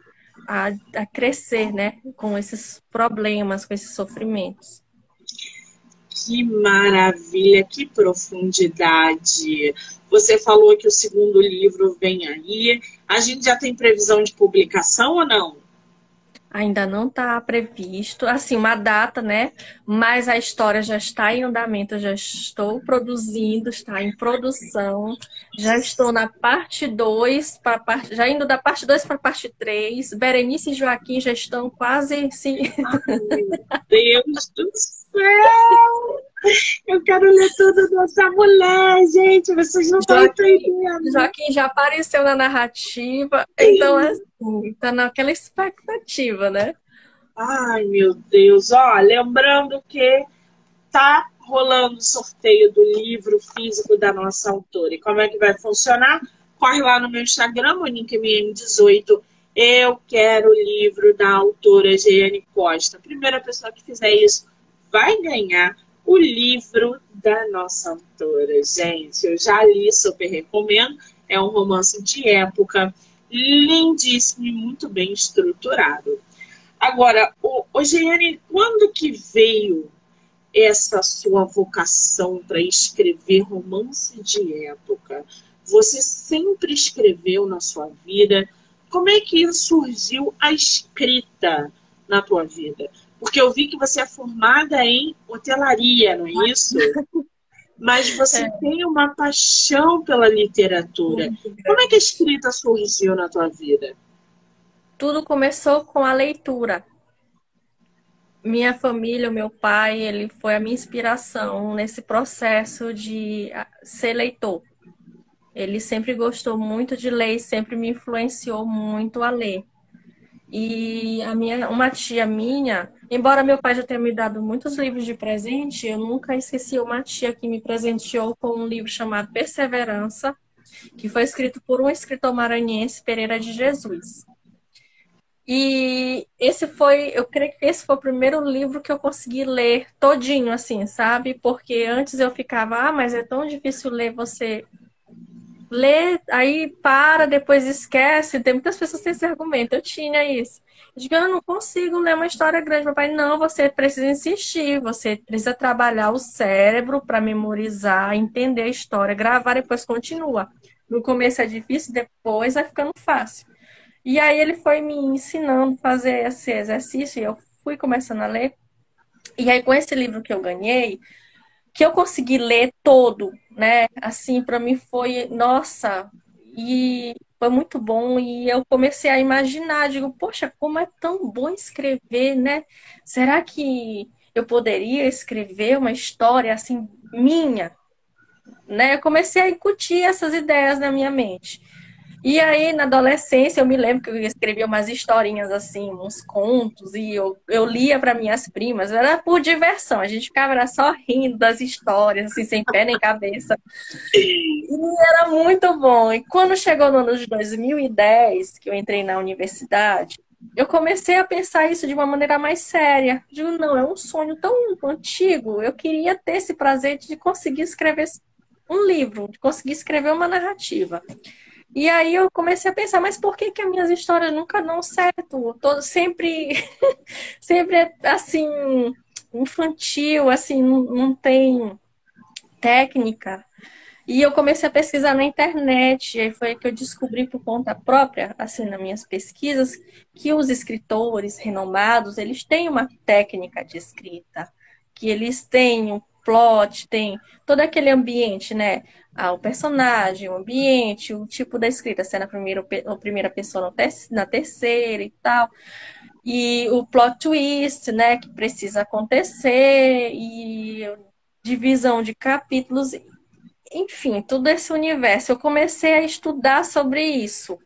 a, a crescer, né, com esses problemas, com esses sofrimentos. Que maravilha, que profundidade. Você falou que o segundo livro vem aí. A gente já tem previsão de publicação ou não? Ainda não está previsto, assim, uma data, né? Mas a história já está em andamento, já estou produzindo, está em produção, já estou na parte 2, parte, já indo da parte 2 para a parte 3. Berenice e Joaquim já estão quase. Ai, meu Deus do céu! Eu quero ler tudo dessa mulher, gente. Vocês não estão entendendo. Joaquim já apareceu na narrativa. Então, assim, tá naquela expectativa, né? Ai, meu Deus. Ó, lembrando que tá rolando o sorteio do livro físico da nossa autora. E como é que vai funcionar? Corre lá no meu Instagram, MoniqueMM18. Eu quero o livro da autora Jeane Costa. A primeira pessoa que fizer isso vai ganhar o livro da nossa autora. Gente, eu já li, super recomendo. É um romance de época, lindíssimo e muito bem estruturado. Agora, o, o quando que veio essa sua vocação para escrever romance de época? Você sempre escreveu na sua vida? Como é que surgiu a escrita na tua vida? Porque eu vi que você é formada em hotelaria, não é isso? Mas você é. tem uma paixão pela literatura. Como é que a escrita surgiu na tua vida? Tudo começou com a leitura. Minha família, o meu pai, ele foi a minha inspiração nesse processo de ser leitor. Ele sempre gostou muito de ler, sempre me influenciou muito a ler. E a minha, uma tia minha, embora meu pai já tenha me dado muitos livros de presente, eu nunca esqueci uma tia que me presenteou com um livro chamado Perseverança, que foi escrito por um escritor maranhense, Pereira de Jesus. E esse foi, eu creio que esse foi o primeiro livro que eu consegui ler todinho, assim, sabe? Porque antes eu ficava, ah, mas é tão difícil ler você lê, aí para, depois esquece. Tem muitas pessoas que têm esse argumento. Eu tinha isso. Eu digo, eu não consigo ler uma história grande. Meu pai, não, você precisa insistir, você precisa trabalhar o cérebro para memorizar, entender a história, gravar, depois continua. No começo é difícil, depois vai ficando fácil. E aí ele foi me ensinando a fazer esse exercício e eu fui começando a ler. E aí com esse livro que eu ganhei, que eu consegui ler todo, né? Assim, para mim foi, nossa, e foi muito bom e eu comecei a imaginar, digo, poxa, como é tão bom escrever, né? Será que eu poderia escrever uma história assim minha, né? Eu comecei a incutir essas ideias na minha mente. E aí, na adolescência, eu me lembro que eu escrevia umas historinhas assim, uns contos, e eu, eu lia para minhas primas, era por diversão, a gente ficava só rindo das histórias, assim, sem pé nem cabeça. E era muito bom. E quando chegou no ano de 2010, que eu entrei na universidade, eu comecei a pensar isso de uma maneira mais séria. Digo, não, é um sonho tão antigo, eu queria ter esse prazer de conseguir escrever um livro, de conseguir escrever uma narrativa. E aí eu comecei a pensar, mas por que, que as minhas histórias nunca dão certo? Todo, sempre, sempre assim, infantil, assim, não, não tem técnica. E eu comecei a pesquisar na internet, e aí foi que eu descobri por conta própria, assim, nas minhas pesquisas, que os escritores renomados, eles têm uma técnica de escrita, que eles têm um plot, tem todo aquele ambiente, né? ah, o personagem, o ambiente, o tipo da escrita, se é na primeira ou primeira pessoa na terceira e tal. E o plot twist, né, que precisa acontecer, e divisão de capítulos, enfim, todo esse universo. Eu comecei a estudar sobre isso.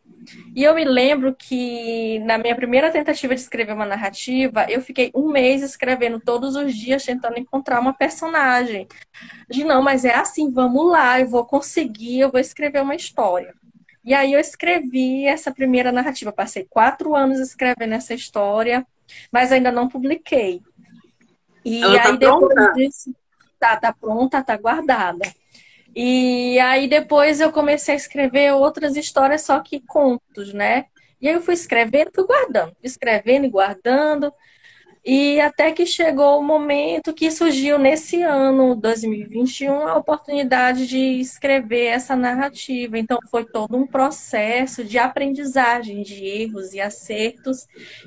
E eu me lembro que na minha primeira tentativa de escrever uma narrativa, eu fiquei um mês escrevendo todos os dias, tentando encontrar uma personagem. De não, mas é assim, vamos lá, eu vou conseguir, eu vou escrever uma história. E aí eu escrevi essa primeira narrativa. Passei quatro anos escrevendo essa história, mas ainda não publiquei. E Ela tá aí tá depois pronta? disso, tá, tá pronta, tá guardada. E aí depois eu comecei a escrever outras histórias, só que contos, né? E aí eu fui escrevendo, fui guardando, escrevendo e guardando. E até que chegou o momento que surgiu nesse ano, 2021, a oportunidade de escrever essa narrativa. Então foi todo um processo de aprendizagem, de erros e acertos.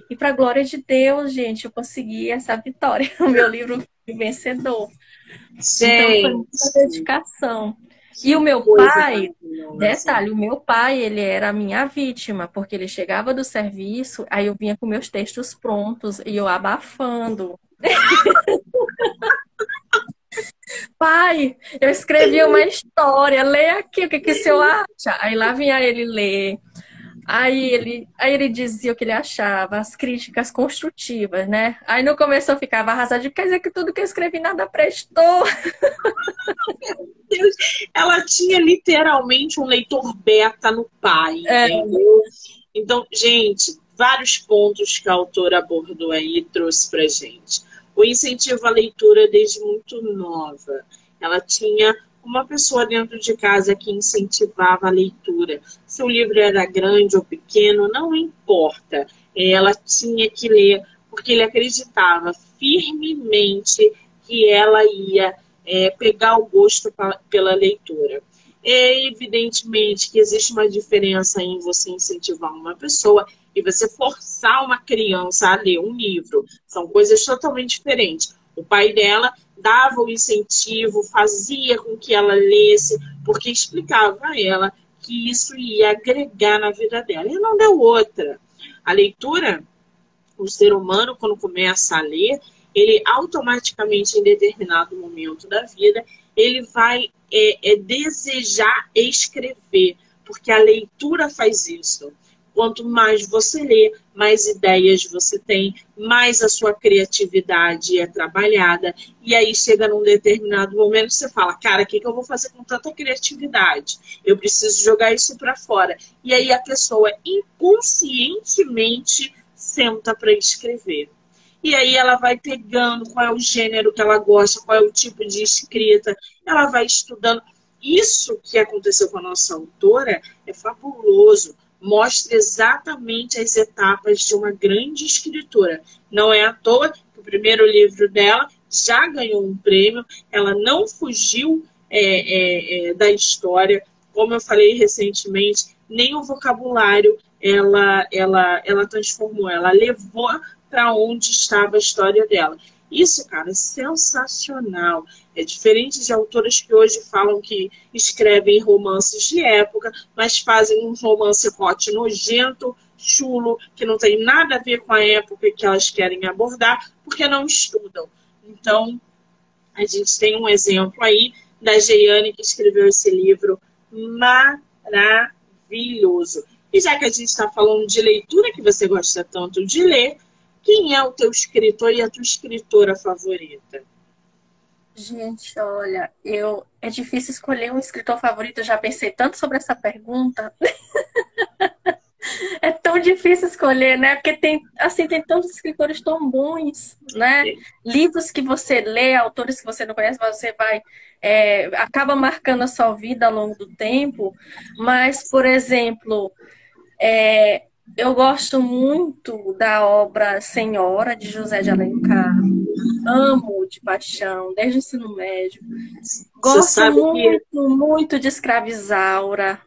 E para glória de Deus, gente, eu consegui essa vitória. O meu livro vencedor. Gente. Então foi muita dedicação. E o meu pai, detalhe, o meu pai, ele era a minha vítima, porque ele chegava do serviço, aí eu vinha com meus textos prontos e eu abafando. pai, eu escrevi uma história, lê aqui, o que, que o senhor acha? Aí lá vinha ele ler. Aí ele, aí ele dizia o que ele achava, as críticas construtivas, né? Aí no começo eu ficava arrasada, quer dizer que tudo que eu escrevi nada prestou. Meu Deus, ela tinha literalmente um leitor beta no pai, é. entendeu? Então, gente, vários pontos que a autora abordou aí e trouxe pra gente. O incentivo à leitura desde muito nova. Ela tinha uma pessoa dentro de casa que incentivava a leitura. Se o livro era grande ou pequeno, não importa. Ela tinha que ler, porque ele acreditava firmemente que ela ia é, pegar o gosto pela leitura. É evidentemente que existe uma diferença em você incentivar uma pessoa e você forçar uma criança a ler um livro. São coisas totalmente diferentes. O pai dela dava o incentivo, fazia com que ela lesse, porque explicava a ela que isso ia agregar na vida dela. E não deu outra. A leitura, o ser humano, quando começa a ler, ele automaticamente, em determinado momento da vida, ele vai é, é, desejar escrever, porque a leitura faz isso. Quanto mais você lê, mais ideias você tem, mais a sua criatividade é trabalhada. E aí chega num determinado momento você fala, cara, o que, que eu vou fazer com tanta criatividade? Eu preciso jogar isso para fora. E aí a pessoa inconscientemente senta para escrever. E aí ela vai pegando qual é o gênero que ela gosta, qual é o tipo de escrita, ela vai estudando. Isso que aconteceu com a nossa autora é fabuloso mostra exatamente as etapas de uma grande escritora. Não é à toa que o primeiro livro dela já ganhou um prêmio, ela não fugiu é, é, é, da história, como eu falei recentemente, nem o vocabulário ela, ela, ela transformou, ela levou para onde estava a história dela. Isso, cara, é sensacional. É diferente de autores que hoje falam que escrevem romances de época, mas fazem um romance hot nojento, chulo, que não tem nada a ver com a época que elas querem abordar, porque não estudam. Então, a gente tem um exemplo aí da Geiane que escreveu esse livro maravilhoso. E já que a gente está falando de leitura, que você gosta tanto de ler, quem é o teu escritor e a tua escritora favorita? Gente, olha, eu é difícil escolher um escritor favorito. Eu já pensei tanto sobre essa pergunta. é tão difícil escolher, né? Porque tem, assim, tem tantos escritores tão bons, né? Sim. Livros que você lê, autores que você não conhece, mas você vai é, acaba marcando a sua vida ao longo do tempo. Mas, por exemplo, é, eu gosto muito da obra Senhora, de José de Alencar. Amo de paixão, desde o ensino médio. Gosto muito, que... muito de Escravizaura.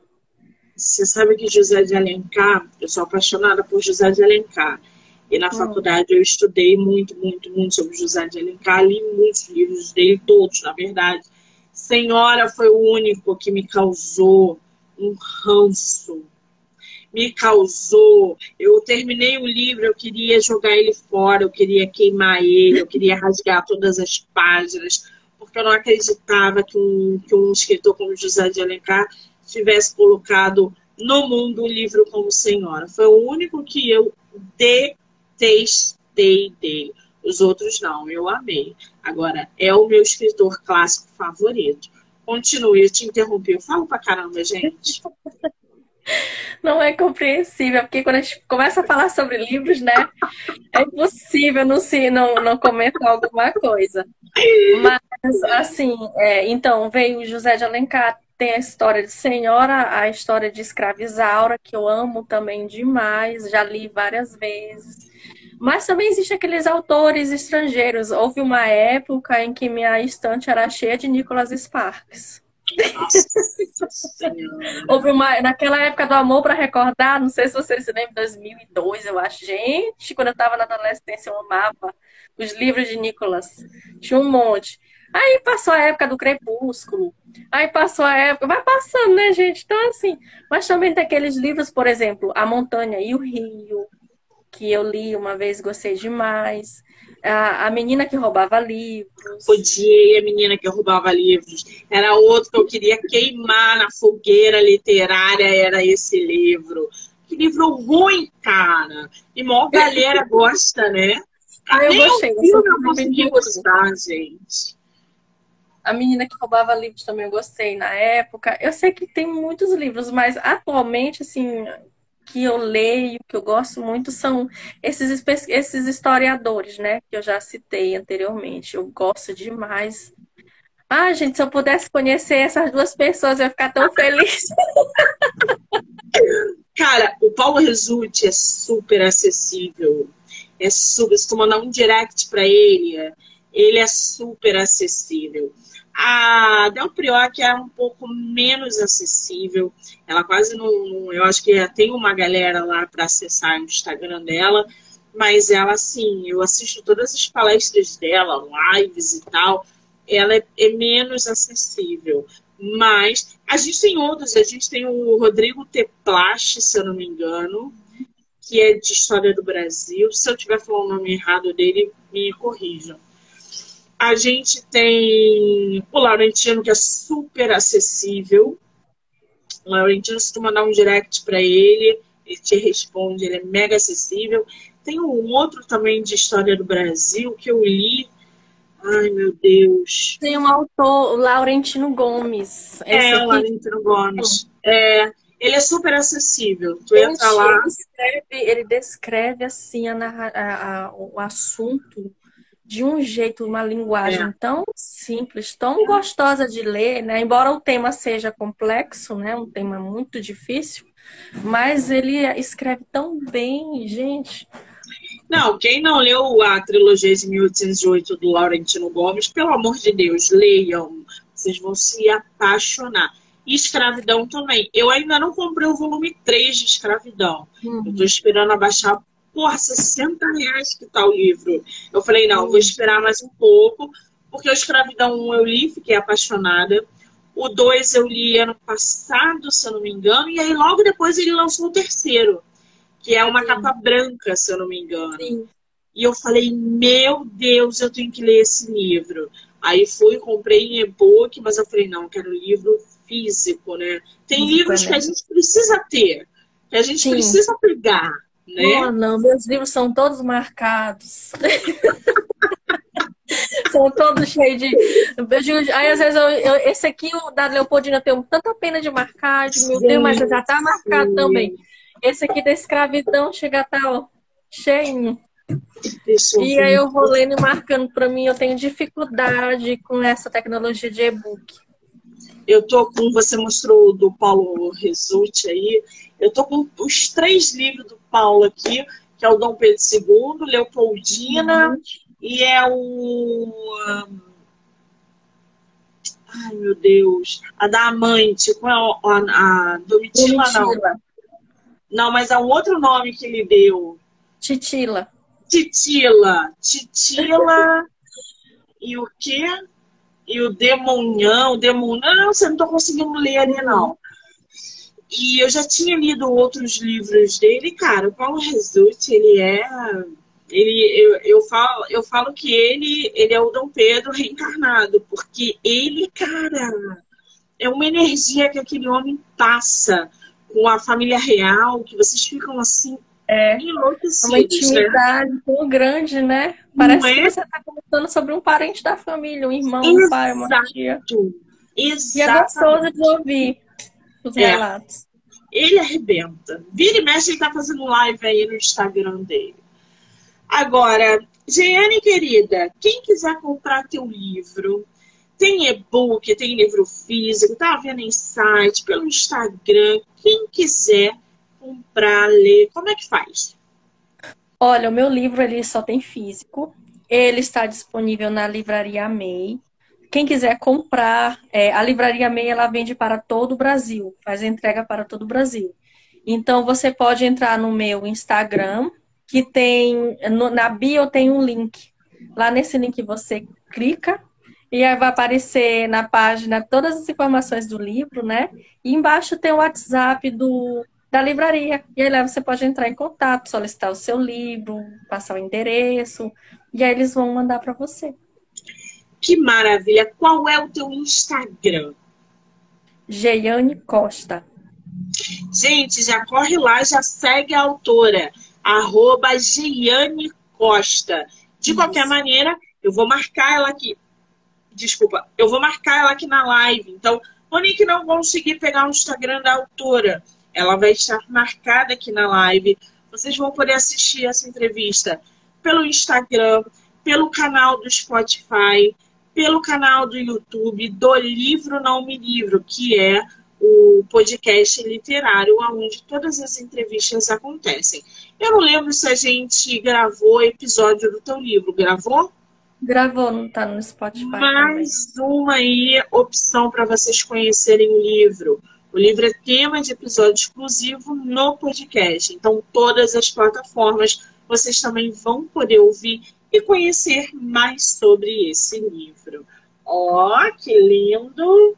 Você sabe que José de Alencar, eu sou apaixonada por José de Alencar. E na hum. faculdade eu estudei muito, muito, muito sobre José de Alencar, li muitos livros dele, todos, na verdade. Senhora foi o único que me causou um ranço me causou. Eu terminei o livro, eu queria jogar ele fora, eu queria queimar ele, eu queria rasgar todas as páginas, porque eu não acreditava que um, que um escritor como José de Alencar tivesse colocado no mundo o livro como Senhora. Foi o único que eu detestei dele. Os outros não, eu amei. Agora, é o meu escritor clássico favorito. Continue, eu te interrompi. Eu falo pra caramba, gente. Não é compreensível, porque quando a gente começa a falar sobre livros, né? É impossível não, se, não, não comentar alguma coisa. Mas, assim, é, então, veio José de Alencar, tem a história de Senhora, a história de Escravizaura, que eu amo também demais, já li várias vezes. Mas também existem aqueles autores estrangeiros. Houve uma época em que minha estante era cheia de Nicholas Sparks. Houve uma, naquela época do amor para recordar, não sei se vocês se lembram, 2002, eu acho. Gente, quando eu estava na adolescência, eu amava os livros de Nicholas. Tinha um monte. Aí passou a época do crepúsculo. Aí passou a época. Vai passando, né, gente? Então, assim. Mas também tem aqueles livros, por exemplo, A Montanha e o Rio, que eu li uma vez, gostei demais. A, a menina que roubava livros. Podia, a menina que roubava livros. Era outro que eu queria queimar na fogueira literária, era esse livro. Que livro ruim, cara. E maior galera gosta, né? Ah, eu gostei. Filme eu consegui gostar, gente. A menina que roubava livros também eu gostei na época. Eu sei que tem muitos livros, mas atualmente, assim, que eu leio, que eu gosto muito, são esses, esses historiadores, né? Que eu já citei anteriormente. Eu gosto demais. Ah, gente, se eu pudesse conhecer essas duas pessoas, eu ia ficar tão feliz. Cara, o Paulo Resulti é super acessível. É super. Se tu mandar um direct para ele, ele é super acessível. A Del Prior, que é um pouco menos acessível, ela quase não. Eu acho que tem uma galera lá para acessar o Instagram dela, mas ela, assim, eu assisto todas as palestras dela, lives e tal, ela é, é menos acessível. Mas a gente tem outros, a gente tem o Rodrigo Teplache, se eu não me engano, que é de História do Brasil. Se eu estiver falando o nome errado dele, me corrijam. A gente tem o Laurentino, que é super acessível. O Laurentino, se tu mandar um direct para ele, ele te responde, ele é mega acessível. Tem um outro também de história do Brasil que eu li. Ai, meu Deus. Tem um autor, o Laurentino Gomes. é, o Laurentino Gomes. É, ele é super acessível. Tu entra lá. Ele descreve, ele descreve assim a, a, a, o assunto de um jeito, uma linguagem é. tão simples, tão gostosa de ler, né? Embora o tema seja complexo, né? Um tema muito difícil, mas ele escreve tão bem, gente. Não, quem não leu a trilogia de 1808 do Laurentino Gomes, pelo amor de Deus, leiam. Vocês vão se apaixonar. E escravidão também. Eu ainda não comprei o volume 3 de escravidão. Uhum. Eu tô esperando abaixar porra, 60 reais que tá o livro. Eu falei, não, vou esperar mais um pouco, porque o Escravidão 1 eu li, fiquei apaixonada. O 2 eu li ano passado, se eu não me engano, e aí logo depois ele lançou o terceiro, que é uma Sim. capa branca, se eu não me engano. Sim. E eu falei, meu Deus, eu tenho que ler esse livro. Aí fui, comprei em e-book, mas eu falei, não, quero livro físico, né? Tem livros né? que a gente precisa ter, que a gente Sim. precisa pegar, né? Não, não, meus livros são todos marcados. são todos cheios de. Aí às vezes eu, eu, esse aqui, o da Leopoldina, eu tenho tanta pena de marcar, de meu Deus, mas já tá marcado também. Esse aqui da escravidão chega a estar, ó, cheinho. E aí eu vou lendo e marcando para mim, eu tenho dificuldade com essa tecnologia de e-book. Eu tô com, você mostrou do Paulo Resulte aí, eu tô com os três livros do Paulo aqui, que é o Dom Pedro II, Leopoldina uhum. e é o. Ai, meu Deus. A da Amante, qual é a, a Domitila, Domitila, não. Não, mas é um outro nome que ele deu. Titila. Titila. Titila. e o quê? E o Demonhão. Demonhão. Não, você não tô conseguindo ler ali, não. E eu já tinha lido outros livros dele. Cara, o Paulo Resulte, ele é. Ele, eu, eu, falo, eu falo que ele, ele é o Dom Pedro reencarnado, porque ele, cara, é uma energia que aquele homem passa com a família real, que vocês ficam assim, é uma né? intimidade né? tão grande, né? Parece é? que você está contando sobre um parente da família, um irmão, um pai, uma tia. Exato. E é gostoso de ouvir os é. relatos. Ele arrebenta. Vira e mexe, ele está fazendo live aí no Instagram dele. Agora, Jeane, querida, quem quiser comprar teu livro, tem e-book, tem livro físico, tá vendo em site, pelo Instagram, quem quiser comprar, ler, como é que faz? Olha, o meu livro ele só tem físico. Ele está disponível na livraria MEI. Quem quiser comprar, é, a livraria MEI ela vende para todo o Brasil, faz entrega para todo o Brasil. Então você pode entrar no meu Instagram, que tem no, na bio tem um link. Lá nesse link você clica e aí vai aparecer na página todas as informações do livro, né? E embaixo tem o WhatsApp do da livraria. E aí lá você pode entrar em contato, solicitar o seu livro, passar o endereço, e aí eles vão mandar para você. Que maravilha! Qual é o teu Instagram? Geiane Costa. Gente, já corre lá, já segue a autora, arroba Geiane Costa. De Isso. qualquer maneira, eu vou marcar ela aqui. Desculpa, eu vou marcar ela aqui na live. Então, Monique não conseguir pegar o Instagram da autora ela vai estar marcada aqui na live. Vocês vão poder assistir essa entrevista pelo Instagram, pelo canal do Spotify, pelo canal do YouTube do Livro Não Me Livro, que é o podcast literário onde todas as entrevistas acontecem. Eu não lembro se a gente gravou episódio do teu livro. Gravou? Gravou, não tá no Spotify. Mais também. uma aí opção para vocês conhecerem o livro. O livro é tema de episódio exclusivo no podcast. Então, todas as plataformas vocês também vão poder ouvir e conhecer mais sobre esse livro. Ó, oh, que lindo!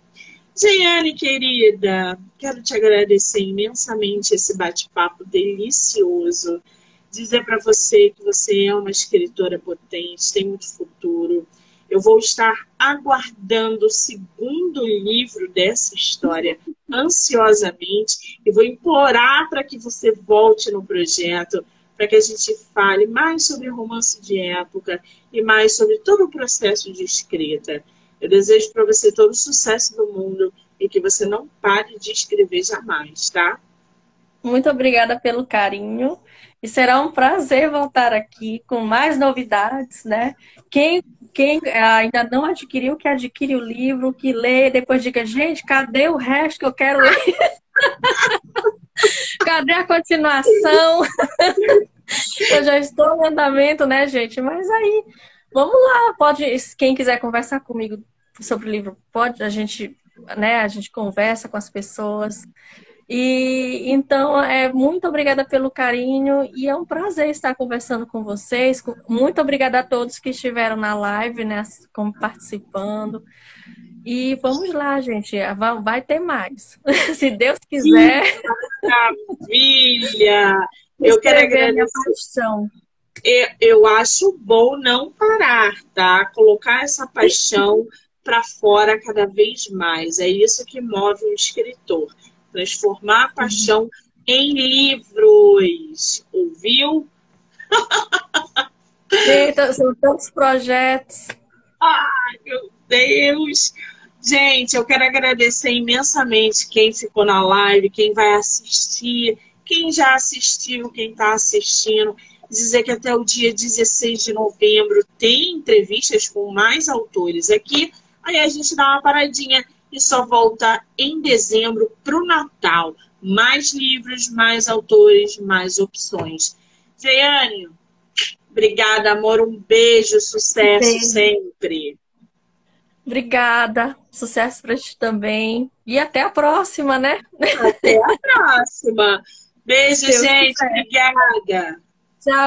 Jaiane, querida, quero te agradecer imensamente esse bate-papo delicioso. Dizer para você que você é uma escritora potente, tem muito futuro. Eu vou estar aguardando o segundo livro dessa história ansiosamente e vou implorar para que você volte no projeto, para que a gente fale mais sobre romance de época e mais sobre todo o processo de escrita. Eu desejo para você todo o sucesso do mundo e que você não pare de escrever jamais, tá? Muito obrigada pelo carinho e será um prazer voltar aqui com mais novidades, né? Quem, quem ainda não adquiriu, que adquire o livro, que lê, depois diga, gente, cadê o resto que eu quero ler? cadê a continuação? eu já estou em andamento, né, gente? Mas aí, vamos lá, pode, quem quiser conversar comigo sobre o livro, pode, a gente, né, a gente conversa com as pessoas. E então, é muito obrigada pelo carinho e é um prazer estar conversando com vocês. Muito obrigada a todos que estiveram na live, né, como participando. E vamos lá, gente, vai ter mais. Se Deus quiser. Que maravilha! Eu quero agradecer. paixão. Eu, eu acho bom não parar, tá? Colocar essa paixão para fora cada vez mais. É isso que move o escritor transformar a paixão em livros. Ouviu? Eita, são tantos projetos. Ai, meu Deus! Gente, eu quero agradecer imensamente quem ficou na live, quem vai assistir, quem já assistiu, quem está assistindo. Dizer que até o dia 16 de novembro tem entrevistas com mais autores aqui. Aí a gente dá uma paradinha e só volta em dezembro para o Natal. Mais livros, mais autores, mais opções. Jeiane, obrigada, amor. Um beijo, sucesso beijo. sempre. Obrigada, sucesso para ti também. E até a próxima, né? Até a próxima. Beijo, gente. Obrigada. Tchau.